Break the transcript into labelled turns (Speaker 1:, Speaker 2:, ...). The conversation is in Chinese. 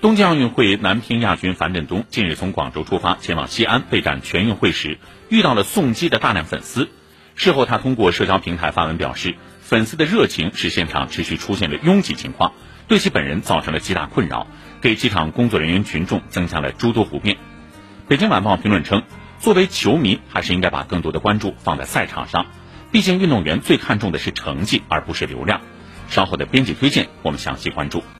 Speaker 1: 东京奥运会男乒亚军樊振东近日从广州出发前往西安备战全运会时遇到了送机的大量粉丝事后他通过社交平台发文表示粉丝的热情使现场持续出现了拥挤情况对其本人造成了极大困扰给机场工作人员群众增加了诸多不便北京晚报评论称作为球迷还是应该把更多的关注放在赛场上毕竟运动员最看重的是成绩而不是流量。稍后的编辑推荐我们详细关注。